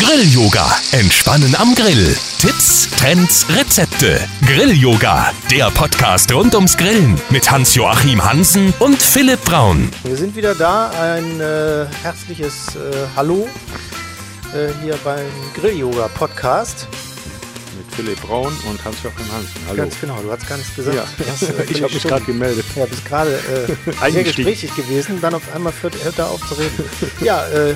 Grill-Yoga. Entspannen am Grill. Tipps, Trends, Rezepte. Grill-Yoga. Der Podcast rund ums Grillen mit Hans-Joachim Hansen und Philipp Braun. Wir sind wieder da. Ein äh, herzliches äh, Hallo äh, hier beim Grill-Yoga-Podcast. Mit Philipp Braun und Hans-Joachim Hansen. Hallo. Ganz genau, du hast gar nichts gesagt. Ja, Das, äh, ich habe mich gerade gemeldet. Ja, bist gerade äh, sehr gesprächig gewesen, dann auf einmal hört, hört er auf zu reden. ja, äh,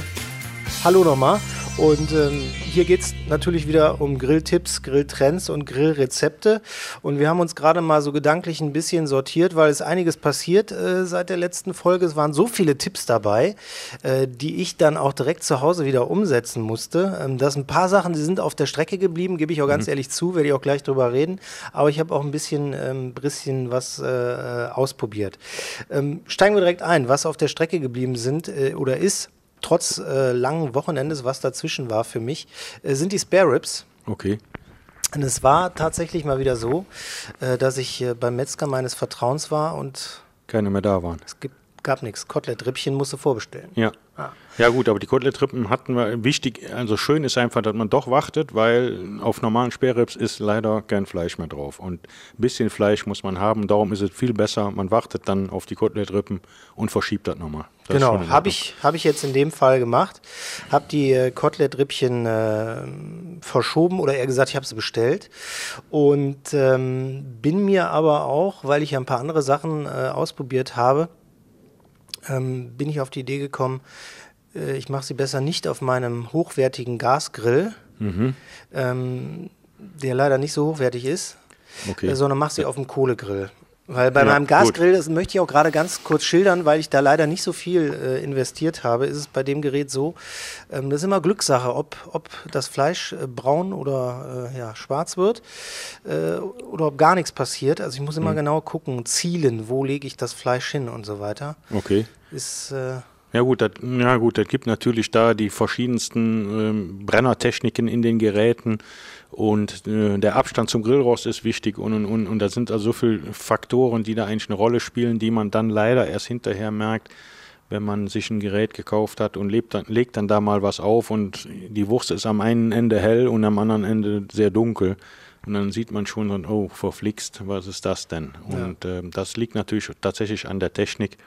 hallo nochmal. Und ähm, hier geht es natürlich wieder um Grilltipps, Grilltrends und Grillrezepte. Und wir haben uns gerade mal so gedanklich ein bisschen sortiert, weil es einiges passiert äh, seit der letzten Folge. Es waren so viele Tipps dabei, äh, die ich dann auch direkt zu Hause wieder umsetzen musste. Ähm, das sind ein paar Sachen, die sind auf der Strecke geblieben, gebe ich auch ganz ehrlich zu, werde ich auch gleich drüber reden. Aber ich habe auch ein bisschen, ähm, bisschen was äh, äh, ausprobiert. Ähm, steigen wir direkt ein, was auf der Strecke geblieben sind äh, oder ist trotz äh, langen Wochenendes, was dazwischen war für mich, äh, sind die Spare Ribs. Okay. Und es war tatsächlich mal wieder so, äh, dass ich äh, beim Metzger meines Vertrauens war und Keine mehr da waren. es gibt, gab nichts. Kotelett-Rippchen musste vorbestellen. Ja. Ja gut, aber die Koteletrippen hatten wir, wichtig, also schön ist einfach, dass man doch wartet, weil auf normalen Sperrrips ist leider kein Fleisch mehr drauf. Und ein bisschen Fleisch muss man haben, darum ist es viel besser, man wartet dann auf die Koteletrippen und verschiebt das nochmal. Das Genau, habe ich, hab ich jetzt in dem Fall gemacht. Habe die äh, Kotelett-Rippchen äh, verschoben oder eher gesagt, ich habe sie bestellt. Und ähm, bin mir aber auch, weil ich ja ein paar andere Sachen äh, ausprobiert habe, ähm, bin ich auf die Idee gekommen, äh, ich mache sie besser nicht auf meinem hochwertigen Gasgrill, Mhm. ähm, der leider nicht so hochwertig ist, Okay. äh, sondern mache sie auf dem Kohlegrill. Weil bei Ja, meinem gut. Gasgrill, das möchte ich auch gerade ganz kurz schildern, weil ich da leider nicht so viel äh, investiert habe, ist es bei dem Gerät so, ähm, das ist immer Glückssache, ob, ob das Fleisch äh, braun oder äh, ja, schwarz wird äh, oder ob gar nichts passiert. Also ich muss Mhm. immer genau gucken, zielen, wo lege ich das Fleisch hin und so weiter. Okay. Ist, äh, Ja gut, das, ja gut, das gibt natürlich da die verschiedensten ähm, Brennertechniken in den Geräten und äh, der Abstand zum Grillrost ist wichtig und, und, und, und da sind also so viele Faktoren, die da eigentlich eine Rolle spielen, die man dann leider erst hinterher merkt, wenn man sich ein Gerät gekauft hat und lebt dann, legt dann da mal was auf und die Wurst ist am einen Ende hell und am anderen Ende sehr dunkel. Und dann sieht man schon, oh, verflixt, was ist das denn? Und ähm, das liegt natürlich tatsächlich an der Technik.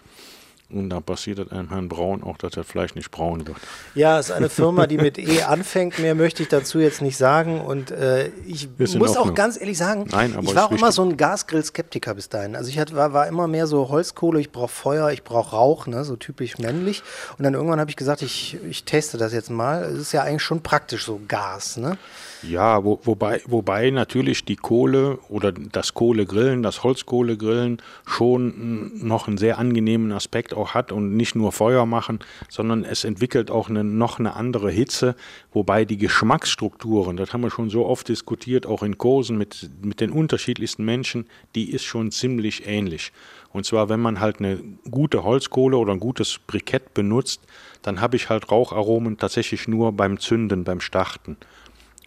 Und da passiert es einem Herrn Braun auch, dass das Fleisch nicht braun wird. Ja, ist eine Firma, die mit E anfängt. Mehr möchte ich dazu jetzt nicht sagen. Und äh, ich muss auch ganz ehrlich sagen, Nein, ich war auch immer so ein Gasgrill-Skeptiker bis dahin. Also ich hatte, war, war immer mehr so Holzkohle, ich brauche Feuer, ich brauche Rauch, ne, so typisch männlich. Und dann irgendwann habe ich gesagt, ich, ich teste das jetzt mal. Es ist ja eigentlich schon praktisch so Gas, ne? Ja, wo, wobei, wobei natürlich die Kohle oder das Kohlegrillen, das Holzkohlegrillen schon noch einen sehr angenehmen Aspekt auch hat und nicht nur Feuer machen, sondern es entwickelt auch eine, noch eine andere Hitze, wobei die Geschmacksstrukturen, das haben wir schon so oft diskutiert, auch in Kursen mit, mit den unterschiedlichsten Menschen, die ist schon ziemlich ähnlich. Und zwar, wenn man halt eine gute Holzkohle oder ein gutes Brikett benutzt, dann habe ich halt Raucharomen tatsächlich nur beim Zünden, beim Starten.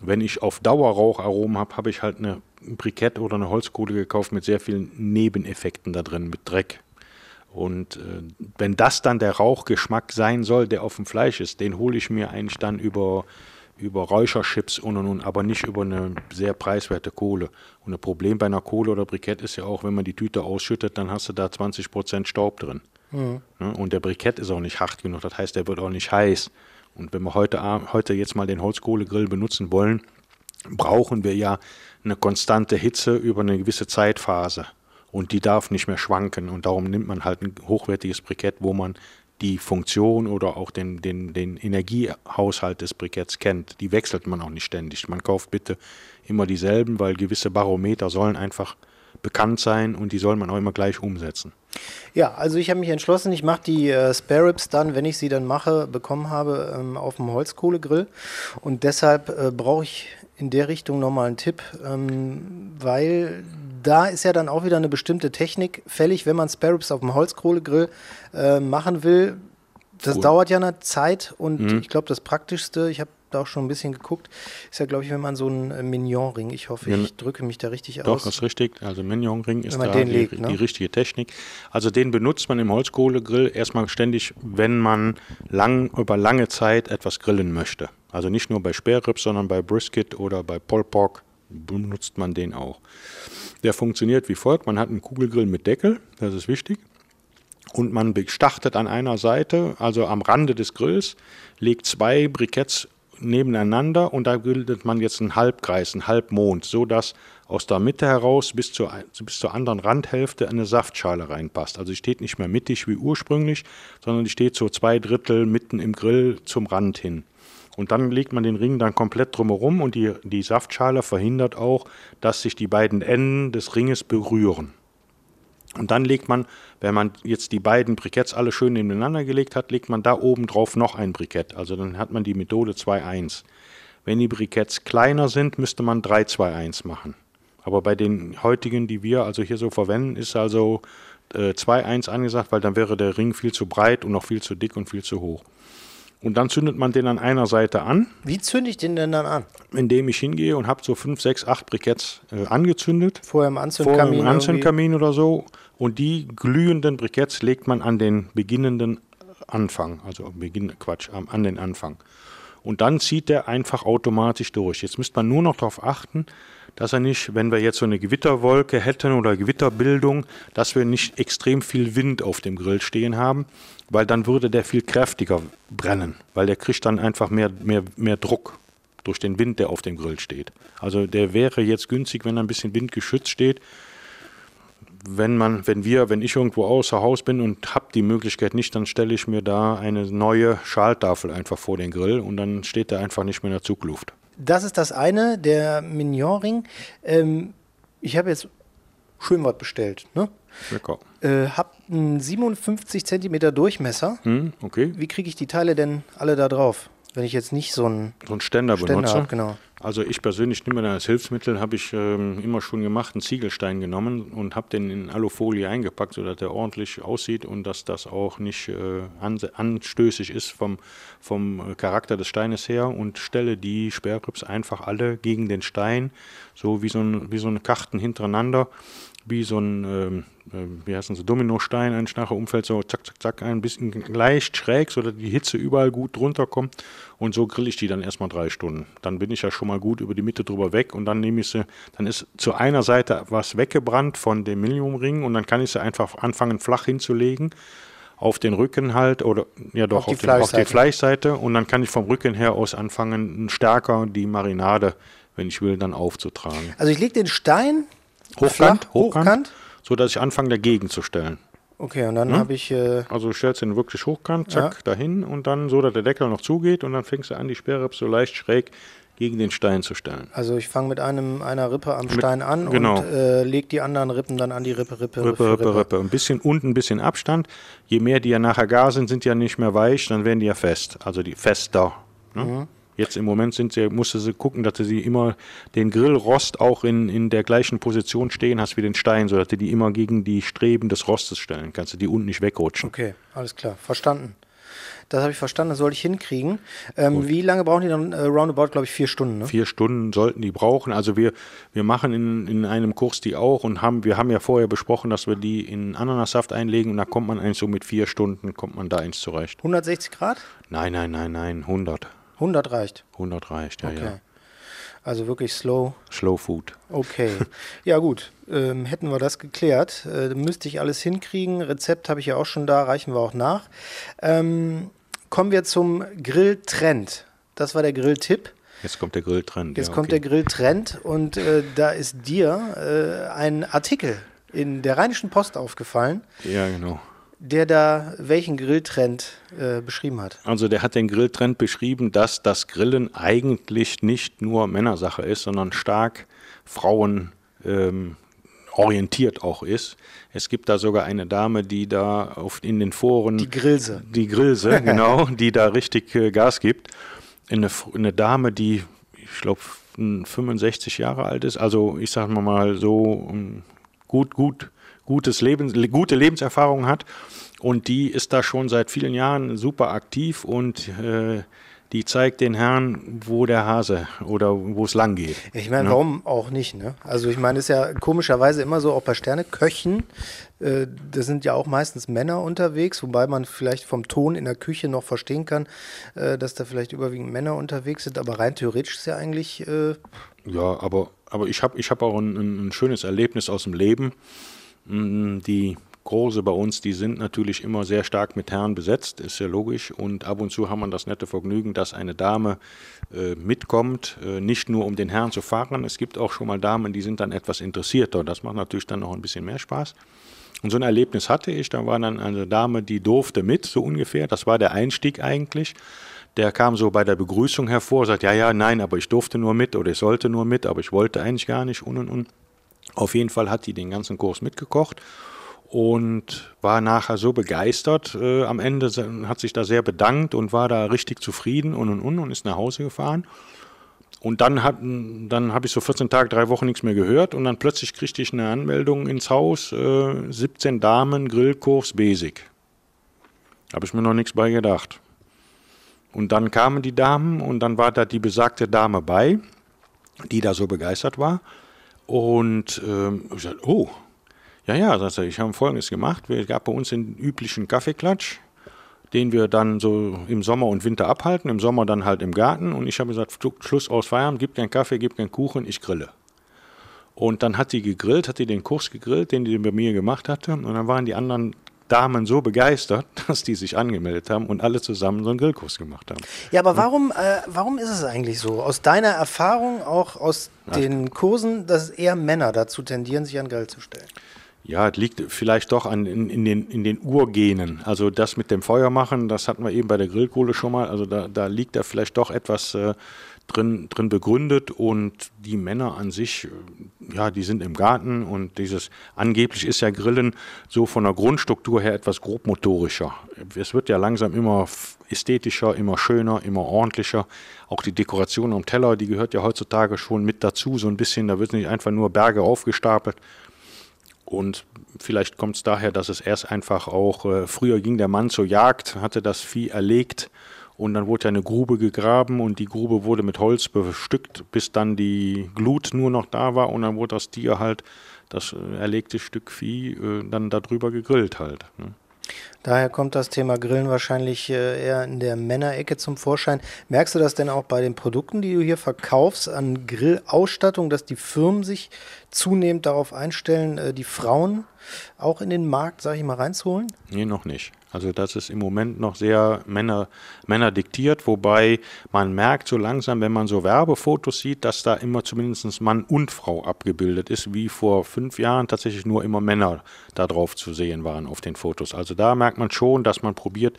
Wenn ich auf Dauer Raucharomen habe, habe ich halt eine Brikett oder eine Holzkohle gekauft mit sehr vielen Nebeneffekten da drin, mit Dreck. Und äh, wenn das dann der Rauchgeschmack sein soll, der auf dem Fleisch ist, den hole ich mir eigentlich dann über, über Räucherchips und und und, aber nicht über eine sehr preiswerte Kohle. Und ein Problem bei einer Kohle oder Brikett ist ja auch, wenn man die Tüte ausschüttet, dann hast du da 20% Staub drin. Ne? Und der Brikett ist auch nicht hart genug, das heißt, der wird auch nicht heiß. Und wenn wir heute, heute jetzt mal den Holzkohlegrill benutzen wollen, brauchen wir ja eine konstante Hitze über eine gewisse Zeitphase. Und die darf nicht mehr schwanken. Und darum nimmt man halt ein hochwertiges Brikett, wo man die Funktion oder auch den, den, den Energiehaushalt des Briketts kennt. Die wechselt man auch nicht ständig. Man kauft bitte immer dieselben, weil gewisse Barometer sollen einfach bekannt sein und die soll man auch immer gleich umsetzen. Ja, also ich habe mich entschlossen, ich mache die äh, Spare Ribs dann, wenn ich sie dann mache, bekommen habe, ähm, auf dem Holzkohlegrill. Und deshalb äh, brauche ich in der Richtung nochmal einen Tipp, ähm, weil da ist ja dann auch wieder eine bestimmte Technik fällig, wenn man Spare Ribs auf dem Holzkohlegrill äh, machen will. Das Cool. dauert ja eine Zeit und ich glaube, das Praktischste, ich habe da auch schon ein bisschen geguckt, ist ja, glaube ich, wenn man so einen äh, Mignon-Ring, ich hoffe, ich drücke mich da richtig Doch, aus. das ist richtig. Also Mignon-Ring ist da den die, legt, ne? die richtige Technik. Also den benutzt man im Holzkohlegrill erstmal ständig, wenn man lang, über lange Zeit etwas grillen möchte. Also nicht nur bei Sperrribs, sondern bei Brisket oder bei Polpork benutzt man den auch. Der funktioniert wie folgt: Man hat einen Kugelgrill mit Deckel, das ist wichtig. Und man startet an einer Seite, also am Rande des Grills, legt zwei Briketts nebeneinander und da bildet man jetzt einen Halbkreis, einen Halbmond, so dass aus der Mitte heraus bis zur, bis zur anderen Randhälfte eine Saftschale reinpasst. Also die steht nicht mehr mittig wie ursprünglich, sondern die steht so zwei Drittel mitten im Grill zum Rand hin. Und dann legt man den Ring dann komplett drumherum und die, die Saftschale verhindert auch, dass sich die beiden Enden des Ringes berühren. Und dann legt man, wenn man jetzt die beiden Briketts alle schön nebeneinander gelegt hat, legt man da oben drauf noch ein Brikett. Also dann hat man die Methode 2-1. Wenn die Briketts kleiner sind, müsste man 3-2-1 machen. Aber bei den heutigen, die wir also hier so verwenden, ist also äh, 2-1 angesagt, weil dann wäre der Ring viel zu breit und noch viel zu dick und viel zu hoch. Und dann zündet man den an einer Seite an. Wie zünde ich den denn dann an? Indem ich hingehe und habe so 5, 6, 8 Briketts äh, angezündet. Vorher im Anzündkamin. Vorher im Anzündkamin oder so. Und die glühenden Briketts legt man an den beginnenden Anfang. Also Beginn, Quatsch, an den Anfang. Und dann zieht der einfach automatisch durch. Jetzt müsste man nur noch darauf achten, dass er nicht, wenn wir jetzt so eine Gewitterwolke hätten oder Gewitterbildung, dass wir nicht extrem viel Wind auf dem Grill stehen haben, weil dann würde der viel kräftiger brennen, weil der kriegt dann einfach mehr, mehr, mehr Druck durch den Wind, der auf dem Grill steht. Also der wäre jetzt günstig, wenn er ein bisschen windgeschützt steht. Wenn man, wenn wir, wenn ich irgendwo außer Haus bin und habe die Möglichkeit nicht, dann stelle ich mir da eine neue Schaltafel einfach vor den Grill und dann steht der einfach nicht mehr in der Zugluft das ist das eine, der Mignon-Ring. Ähm, ich habe jetzt schön was bestellt. Ne? Lecker. Äh, hab einen 57 cm Durchmesser. Hm, okay. Wie kriege ich die Teile denn alle da drauf? Wenn ich jetzt nicht so einen, so einen Ständer, Ständer benutze. Hab, genau. Also ich persönlich nehme als Hilfsmittel, habe ich ähm, immer schon gemacht, einen Ziegelstein genommen und habe den in Alufolie eingepackt, sodass der ordentlich aussieht und dass das auch nicht äh, anstößig ist vom, vom Charakter des Steines her und stelle die Sperrgrips einfach alle gegen den Stein, so wie so, ein, wie so eine Karten hintereinander wie so ein, äh, wie heißt so, Dominostein, ein nachher umfällt, so zack, zack, zack, ein bisschen leicht schräg, sodass die Hitze überall gut drunter kommt. Und so grill ich die dann erstmal drei Stunden. Dann bin ich ja schon mal gut über die Mitte drüber weg und dann nehme ich sie, dann ist zu einer Seite was weggebrannt von dem Milliumring und dann kann ich sie einfach anfangen flach hinzulegen auf den Rücken halt oder ja doch auf, auf, die, den, auf die Fleischseite und dann kann ich vom Rücken her aus anfangen, stärker die Marinade, wenn ich will, dann aufzutragen. Also ich lege den Stein Hochkant, Flach, hochkant, hochkant, so dass ich anfange dagegen zu stellen. Okay, und dann hm? habe ich. Äh also du stellst ihn wirklich hochkant, zack, ja. dahin und dann so, dass der Deckel noch zugeht und dann fängst du an, die Sperre so leicht schräg gegen den Stein zu stellen. Also ich fange mit einem einer Rippe am mit, Stein an genau. und äh, leg die anderen Rippen dann an die Rippe, Rippe, Rippe, Rippe, Rippe. Rippe. Ein bisschen unten, ein bisschen Abstand. Je mehr die ja nachher gar sind, sind ja nicht mehr weich, dann werden die ja fest. Also die fester. Ne? Mhm. Jetzt im Moment sind sie, musste sie gucken, dass du sie immer den Grillrost auch in, in der gleichen Position stehen hast wie den Stein, sodass du die immer gegen die Streben des Rostes stellen kannst, du die unten nicht wegrutschen. Okay, alles klar, verstanden. Das habe ich verstanden, das soll ich hinkriegen. Ähm, wie lange brauchen die dann? Äh, roundabout, glaube ich, vier Stunden. Ne? Vier Stunden sollten die brauchen. Also wir, wir machen in, in einem Kurs die auch und haben, wir haben ja vorher besprochen, dass wir die in Ananassaft einlegen und da kommt man eigentlich so mit vier Stunden, kommt man da eins zurecht. 160 Grad? Nein, nein, nein, nein, 100. 100 reicht. 100 reicht, ja, okay. ja. Also wirklich slow. Slow Food. Okay. Ja, gut. Ähm, hätten wir das geklärt. Äh, müsste ich alles hinkriegen. Rezept habe ich ja auch schon da, reichen wir auch nach. Ähm, kommen wir zum Grilltrend. Das war der Grilltipp. Jetzt kommt der Grilltrend. Jetzt ja, kommt der Grilltrend und äh, da ist dir äh, ein Artikel in der Rheinischen Post aufgefallen. Ja, genau der da welchen Grilltrend äh, beschrieben hat? Also der hat den Grilltrend beschrieben, dass das Grillen eigentlich nicht nur Männersache ist, sondern stark Frauen ähm, orientiert auch ist. Es gibt da sogar eine Dame, die da auf, in den Foren... Die Grillse. Die Grillse, genau, die da richtig äh, Gas gibt. Eine, eine Dame, die, ich glaube, 65 Jahre alt ist, also ich sage mal so gut, gut gutes Leben, gute Lebenserfahrung hat. Und die ist da schon seit vielen Jahren super aktiv und äh, die zeigt den Herrn, wo der Hase oder wo es lang geht. Ich meine, Ne? warum auch nicht, ne? Also ich meine, ist ja komischerweise immer so, auch bei Sterneköchen, äh, da sind ja auch meistens Männer unterwegs, wobei man vielleicht vom Ton in der Küche noch verstehen kann, äh, dass da vielleicht überwiegend Männer unterwegs sind, aber rein theoretisch ist ja eigentlich, äh, Ja, aber, aber ich habe ich hab auch ein, ein schönes Erlebnis aus dem Leben. Mm, Die Große bei uns, die sind natürlich immer sehr stark mit Herren besetzt, ist ja logisch. Und ab und zu haben wir das nette Vergnügen, dass eine Dame äh, mitkommt, äh, nicht nur um den Herrn zu fahren. Es gibt auch schon mal Damen, die sind dann etwas interessierter. Das macht natürlich dann noch ein bisschen mehr Spaß. Und so ein Erlebnis hatte ich. Da war dann eine Dame, die durfte mit, so ungefähr. Das war der Einstieg eigentlich. Der kam so bei der Begrüßung hervor, sagt, ja, ja, nein, aber ich durfte nur mit oder ich sollte nur mit, aber ich wollte eigentlich gar nicht und und und. Auf jeden Fall hat die den ganzen Kurs mitgekocht und war nachher so begeistert. Äh, am Ende hat sich da sehr bedankt und war da richtig zufrieden und und und und ist nach Hause gefahren. Und dann, dann habe ich so 14 Tage, drei Wochen nichts mehr gehört und dann plötzlich kriegte ich eine Anmeldung ins Haus, äh, 17 Damen, Grillkurs, Basic. Habe ich mir noch nichts bei gedacht. Und dann kamen die Damen und dann war da die besagte Dame bei, die da so begeistert war. Und ähm, ich sagte, oh, ja, ja, sagt er, ich habe Folgendes gemacht. Es gab bei uns den üblichen Kaffeeklatsch, den wir dann so im Sommer und Winter abhalten. Im Sommer dann halt im Garten. Und ich habe gesagt, Schluss aus Feierabend, gib keinen Kaffee, gib keinen Kuchen, ich grille. Und dann hat sie gegrillt, hat sie den Kurs gegrillt, den die bei mir gemacht hatte. Und dann waren die anderen Damen so begeistert, dass die sich angemeldet haben und alle zusammen so einen Grillkurs gemacht haben. Ja, aber warum, äh, warum ist es eigentlich so? Aus deiner Erfahrung, auch aus den Kursen, dass eher Männer dazu tendieren, sich an Grill zu stellen? Ja, es liegt vielleicht doch an, in, in, den, in den Urgenen. Also das mit dem Feuer machen, das hatten wir eben bei der Grillkohle schon mal. Also da, da liegt da vielleicht doch etwas äh, drin, drin begründet. Und die Männer an sich, äh, ja, die sind im Garten. Und dieses, angeblich ist ja Grillen so von der Grundstruktur her etwas grobmotorischer. Es wird ja langsam immer ästhetischer, immer schöner, immer ordentlicher. Auch die Dekoration am Teller, die gehört ja heutzutage schon mit dazu. So ein bisschen, da wird nicht einfach nur Berge aufgestapelt. Und vielleicht kommt es daher, dass es erst einfach auch, äh, früher ging der Mann zur Jagd, hatte das Vieh erlegt und dann wurde ja eine Grube gegraben und die Grube wurde mit Holz bestückt, bis dann die Glut nur noch da war und dann wurde das Tier halt, das äh, erlegte Stück Vieh, äh, dann darüber gegrillt halt. Ne? Daher kommt das Thema Grillen wahrscheinlich äh, eher in der Männerecke zum Vorschein. Merkst du das denn auch bei den Produkten, die du hier verkaufst, an Grillausstattung, dass die Firmen sich zunehmend darauf einstellen, äh, die Frauen auch in den Markt, sag ich mal, reinzuholen? Nee, noch nicht. Also das ist im Moment noch sehr Männer, Männer diktiert, wobei man merkt so langsam, wenn man so Werbefotos sieht, dass da immer zumindest Mann und Frau abgebildet ist, wie vor fünf Jahren tatsächlich nur immer Männer da drauf zu sehen waren auf den Fotos. Also da merkt man schon, dass man probiert,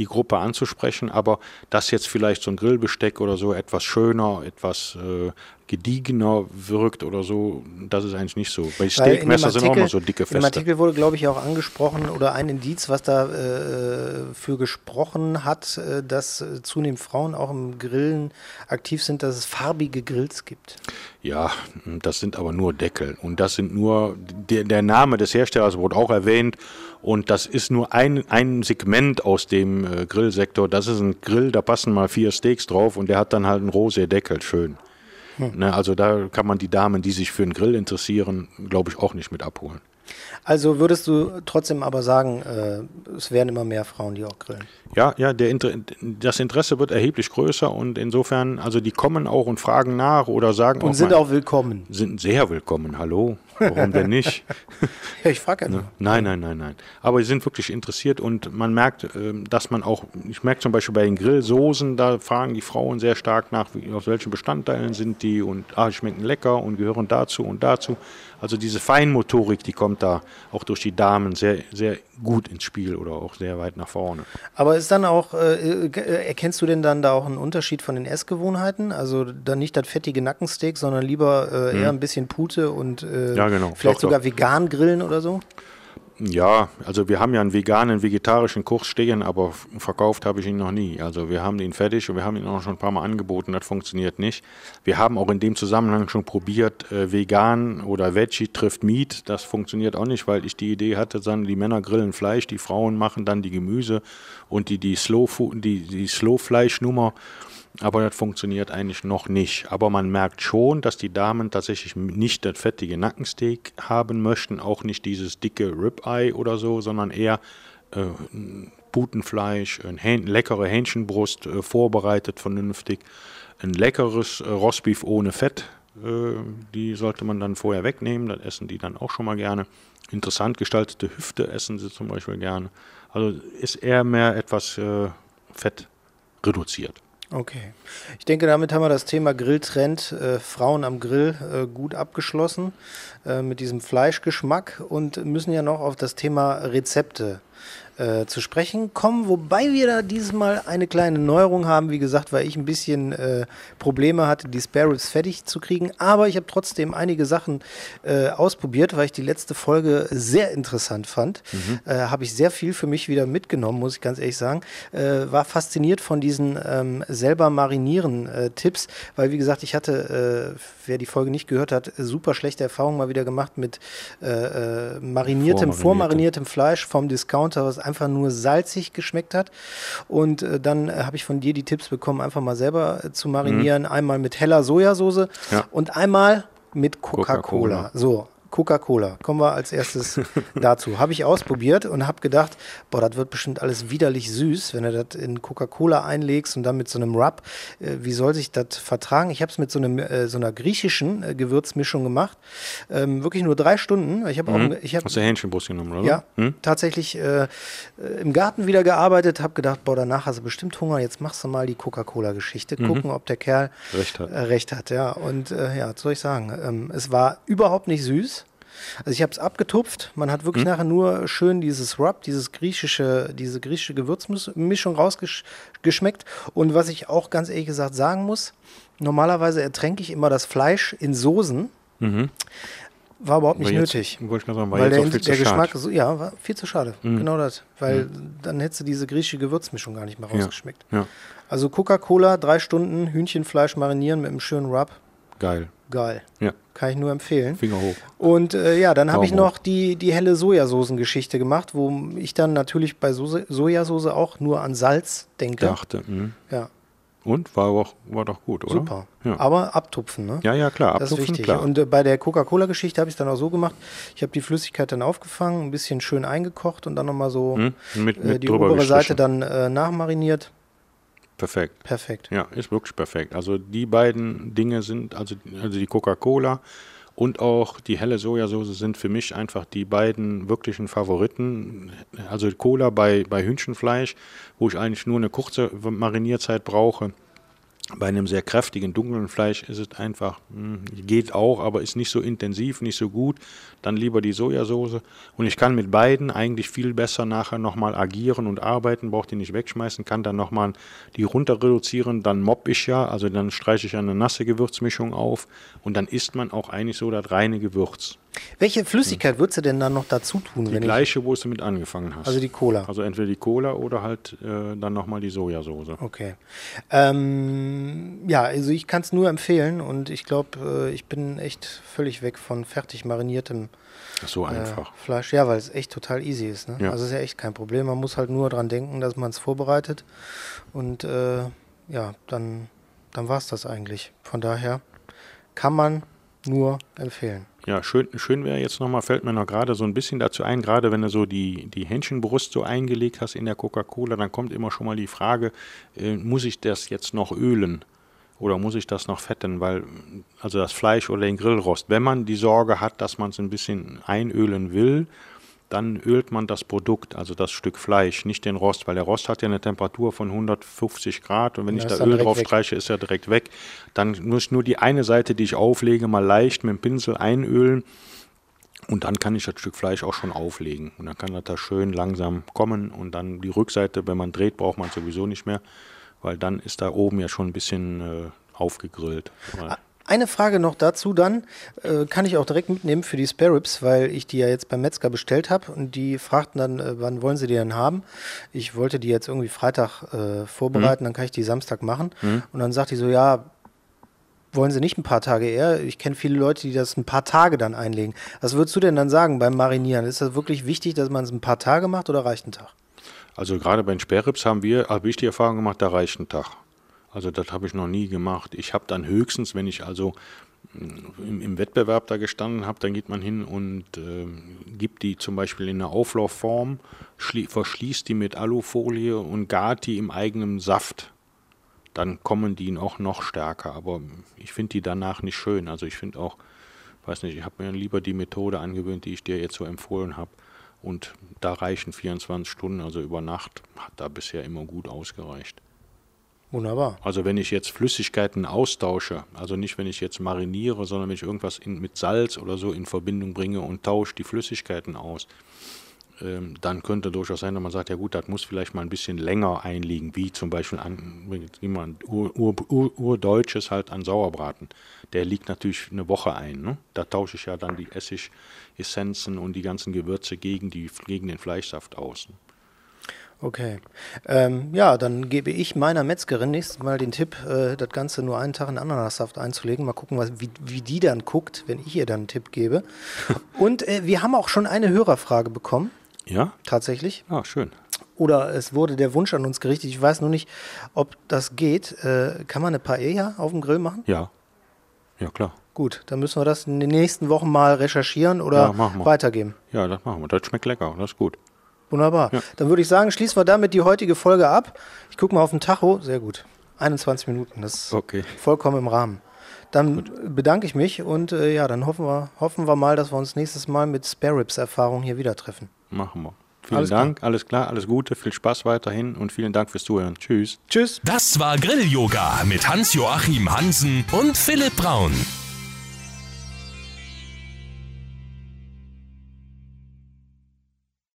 die Gruppe anzusprechen, aber dass jetzt vielleicht so ein Grillbesteck oder so etwas schöner, etwas äh, gediegener wirkt oder so, das ist eigentlich nicht so. Bei Weil Steakmesser sind auch Artikel- immer so dicke Feste. Artikel wurde, glaube ich, auch angesprochen oder ein Indiz, was da äh, für gesprochen hat, äh, dass äh, zunehmend Frauen auch im Grillen aktiv sind, dass es farbige Grills gibt. Ja, das sind aber nur Deckel. Und das sind nur, der, der Name des Herstellers wurde auch erwähnt. Und das ist nur ein, ein Segment aus dem äh, Grillsektor. Das ist ein Grill, da passen mal vier Steaks drauf und der hat dann halt einen rosa Deckel, schön. Ne, also da kann man die Damen, die sich für einen Grill interessieren, glaube ich, auch nicht mit abholen. Also würdest du trotzdem aber sagen, äh, es werden immer mehr Frauen, die auch grillen. Ja, ja, der Inter das Interesse wird erheblich größer und insofern, also die kommen auch und fragen nach oder sagen Und auch sind mal, auch willkommen. sind sehr willkommen. Hallo, warum denn nicht? Ja, ich frage ja nur. Nein, nein, nein, nein. Aber sie sind wirklich interessiert und man merkt, ähm, dass man auch, ich merke zum Beispiel bei den Grillsoßen, da fragen die Frauen sehr stark nach, wie, aus welchen Bestandteilen sind die und ah, die schmecken lecker und gehören dazu und dazu. Also diese Feinmotorik, die kommt da auch durch die Damen sehr, sehr gut ins Spiel oder auch sehr weit nach vorne. Aber ist dann auch, äh, erkennst du denn dann da auch einen Unterschied von den Essgewohnheiten? Also dann nicht das fettige Nackensteak, sondern lieber äh, eher ein bisschen Pute und äh, Ja, genau. vielleicht Doch, sogar vegan grillen oder so? Ja, also wir haben ja einen veganen, vegetarischen Kurs stehen, aber verkauft habe ich ihn noch nie. Also wir haben ihn fertig und wir haben ihn auch schon ein paar Mal angeboten, das funktioniert nicht. Wir haben auch in dem Zusammenhang schon probiert, äh, vegan oder Veggie trifft Meat. Das funktioniert auch nicht, weil ich die Idee hatte, dann die Männer grillen Fleisch, die Frauen machen dann die Gemüse und die, die Slow die, die Slow aber das funktioniert eigentlich noch nicht. Aber man merkt schon, dass die Damen tatsächlich nicht das fettige Nackensteak haben möchten, auch nicht dieses dicke Ribeye oder so, sondern eher äh, Putenfleisch, eine Hähn leckere Hähnchenbrust, äh, vorbereitet vernünftig, ein leckeres äh, Rostbeef ohne Fett. Äh, die sollte man dann vorher wegnehmen, das essen die dann auch schon mal gerne. Interessant gestaltete Hüfte essen sie zum Beispiel gerne. Also ist eher mehr etwas äh, Fett reduziert. Okay. Ich denke, damit haben wir das Thema Grilltrend äh, Frauen am Grill äh, gut abgeschlossen äh, mit diesem Fleischgeschmack und müssen ja noch auf das Thema Rezepte äh, zu sprechen kommen, wobei wir da dieses Mal eine kleine Neuerung haben, wie gesagt, weil ich ein bisschen äh, Probleme hatte, die Spare Ribs fertig zu kriegen, aber ich habe trotzdem einige Sachen äh, ausprobiert, weil ich die letzte Folge sehr interessant fand. Mhm. Äh, habe ich sehr viel für mich wieder mitgenommen, muss ich ganz ehrlich sagen. Äh, war fasziniert von diesen ähm, selber marinieren Tipps, weil wie gesagt, ich hatte, wer die Folge nicht gehört hat, super schlechte Erfahrungen mal wieder gemacht mit mariniertem, vormariniertem Fleisch vom Discounter, was einfach nur salzig geschmeckt hat. Und äh, dann äh, habe ich von dir die Tipps bekommen, einfach mal selber äh, zu marinieren. Mhm. Einmal mit heller Sojasauce ja. und einmal mit Coca-Cola. Coca so, Coca-Cola. Kommen wir als erstes dazu. Habe ich ausprobiert und habe gedacht, boah, das wird bestimmt alles widerlich süß, wenn du das in Coca-Cola einlegst und dann mit so einem Rub. Äh, wie soll sich das vertragen? Ich habe es mit so, einem, äh, so einer griechischen äh, Gewürzmischung gemacht. Ähm, wirklich nur drei Stunden. Ich habe mhm. auch. Ich hab, Hast du Hähnchenbrust genommen, oder? Ja, mhm. tatsächlich äh, im Garten wieder gearbeitet. Habe gedacht, boah, danach hast du bestimmt Hunger. Jetzt machst du mal die Coca-Cola-Geschichte. Mhm. Gucken, ob der Kerl recht hat. Äh, recht hat ja, und äh, ja, was soll ich sagen? Ähm, es war überhaupt nicht süß. Also ich habe es abgetupft. Man hat wirklich mhm. nachher nur schön dieses Rub, dieses griechische, diese griechische Gewürzmischung rausgeschmeckt. Und was ich auch ganz ehrlich gesagt sagen muss, normalerweise ertränke ich immer das Fleisch in Soßen. Mhm. War überhaupt nicht jetzt, nötig. Wollte ich sagen, war weil jetzt der, der Geschmack, so, ja, war viel zu schade. Mhm. Genau das. Weil mhm. dann hättest du diese griechische Gewürzmischung gar nicht mehr rausgeschmeckt. Ja. Ja. Also Coca-Cola, drei Stunden Hühnchenfleisch marinieren mit einem schönen Rub. Geil. Geil. Ja. Kann ich nur empfehlen. Finger hoch. Und äh, ja, dann habe ich noch die, die helle Sojasoßen-Geschichte gemacht, wo ich dann natürlich bei so Sojasauce auch nur an Salz denke. Dachte. Mh. Ja. Und war, auch, war doch gut, oder? Super. Ja. Aber abtupfen, ne? Ja, ja, klar. Abtupfen, das ist wichtig. Klar. Und äh, bei der Coca-Cola-Geschichte habe ich es dann auch so gemacht. Ich habe die Flüssigkeit dann aufgefangen, ein bisschen schön eingekocht und dann nochmal so hm? mit, äh, mit die obere Seite dann äh, nachmariniert. Perfekt. Perfekt. Ja, ist wirklich perfekt. Also die beiden Dinge sind, also, also die Coca-Cola und auch die helle Sojasauce sind für mich einfach die beiden wirklichen Favoriten. Also Cola bei, bei Hühnchenfleisch, wo ich eigentlich nur eine kurze Marinierzeit brauche. Bei einem sehr kräftigen, dunklen Fleisch ist es einfach, hm, geht auch, aber ist nicht so intensiv, nicht so gut. Dann lieber die Sojasauce. Und ich kann mit beiden eigentlich viel besser nachher nochmal agieren und arbeiten, brauche die nicht wegschmeißen, kann dann nochmal die runter reduzieren. Dann mobb ich ja, also dann streiche ich eine nasse Gewürzmischung auf und dann isst man auch eigentlich so das reine Gewürz. Welche Flüssigkeit würdest du denn dann noch dazu tun? Die gleiche, wo du mit angefangen hast. Also die Cola. Also entweder die Cola oder halt äh, dann nochmal die Sojasauce. Okay. Ähm, ja, also ich kann es nur empfehlen und ich glaube, äh, ich bin echt völlig weg von fertig mariniertem so einfach. Äh, Fleisch. Ja, weil es echt total easy ist. Ne? Ja. Also ist ja echt kein Problem. Man muss halt nur daran denken, dass man es vorbereitet und äh, ja, dann, dann war es das eigentlich. Von daher kann man nur empfehlen. Ja, schön, schön wäre jetzt nochmal, fällt mir noch gerade so ein bisschen dazu ein, gerade wenn du so die, die Hähnchenbrust so eingelegt hast in der Coca-Cola, dann kommt immer schon mal die Frage, äh, muss ich das jetzt noch ölen? Oder muss ich das noch fetten, weil, also das Fleisch oder den Grillrost, wenn man die Sorge hat, dass man es ein bisschen einölen will, dann ölt man das Produkt, also das Stück Fleisch, nicht den Rost, weil der Rost hat ja eine Temperatur von 150 Grad und wenn ja, ich da Öl drauf weg. streiche, ist er direkt weg. Dann muss ich nur die eine Seite, die ich auflege, mal leicht mit dem Pinsel einölen und dann kann ich das Stück Fleisch auch schon auflegen. Und dann kann das da schön langsam kommen und dann die Rückseite, wenn man dreht, braucht man sowieso nicht mehr, weil dann ist da oben ja schon ein bisschen äh, aufgegrillt. Eine Frage noch dazu dann, äh, kann ich auch direkt mitnehmen für die Spare Ribs, weil ich die ja jetzt beim Metzger bestellt habe und die fragten dann, äh, wann wollen sie die denn haben? Ich wollte die jetzt irgendwie Freitag äh, vorbereiten, mhm. dann kann ich die Samstag machen. Mhm. Und dann sagt die so, ja, wollen sie nicht ein paar Tage eher? Ich kenne viele Leute, die das ein paar Tage dann einlegen. Was würdest du denn dann sagen beim Marinieren? Ist das wirklich wichtig, dass man es ein paar Tage macht oder reicht ein Tag? Also gerade bei den Sperrrips haben wir, habe ich die Erfahrung gemacht, da reicht ein Tag. Also das habe ich noch nie gemacht. Ich habe dann höchstens, wenn ich also mm, im, im Wettbewerb da gestanden habe, dann geht man hin und äh, gibt die zum Beispiel in eine Auflaufform, verschließt die mit Alufolie und gart die im eigenen Saft. Dann kommen die auch noch stärker. Aber ich finde die danach nicht schön. Also ich finde auch, weiß nicht, ich habe mir lieber die Methode angewöhnt, die ich dir jetzt so empfohlen habe. Und da reichen 24 Stunden, also über Nacht, hat da bisher immer gut ausgereicht. Wunderbar. Also wenn ich jetzt Flüssigkeiten austausche, also nicht wenn ich jetzt mariniere, sondern wenn ich irgendwas in, mit Salz oder so in Verbindung bringe und tausche die Flüssigkeiten aus, ähm, dann könnte durchaus sein, dass man sagt, ja gut, das muss vielleicht mal ein bisschen länger einliegen, wie zum Beispiel an, jemand Ur, Ur, Ur, Urdeutsches halt an Sauerbraten. Der liegt natürlich eine Woche ein. Ne? Da tausche ich ja dann die Essigessenzen und die ganzen Gewürze gegen, die, gegen den Fleischsaft aus. Ne? Okay. Ähm, ja, dann gebe ich meiner Metzgerin nächstes Mal den Tipp, äh, das Ganze nur einen Tag in Ananassaft einzulegen. Mal gucken, was, wie, wie die dann guckt, wenn ich ihr dann einen Tipp gebe. Und äh, wir haben auch schon eine Hörerfrage bekommen. Ja? Tatsächlich. Ah, schön. Oder es wurde der Wunsch an uns gerichtet. Ich weiß nur nicht, ob das geht. Äh, kann man eine Paella auf dem Grill machen? Ja. Ja, klar. Gut, dann müssen wir das in den nächsten Wochen mal recherchieren oder ja, weitergeben. Ja, das machen wir. Das schmeckt lecker. Das ist gut. Wunderbar. Ja. Dann würde ich sagen, schließen wir damit die heutige Folge ab. Ich gucke mal auf den Tacho. Sehr gut. 21 Minuten. Das ist okay. vollkommen im Rahmen. Dann gut. bedanke ich mich und äh, ja, dann hoffen wir, hoffen wir mal, dass wir uns nächstes Mal mit Spare Ribs Erfahrung hier wieder treffen. Machen wir. Vielen alles Dank, klar. alles klar, alles Gute, viel Spaß weiterhin und vielen Dank fürs Zuhören. Tschüss. Tschüss. Das war Grill Yoga mit Hans-Joachim Hansen und Philipp Braun.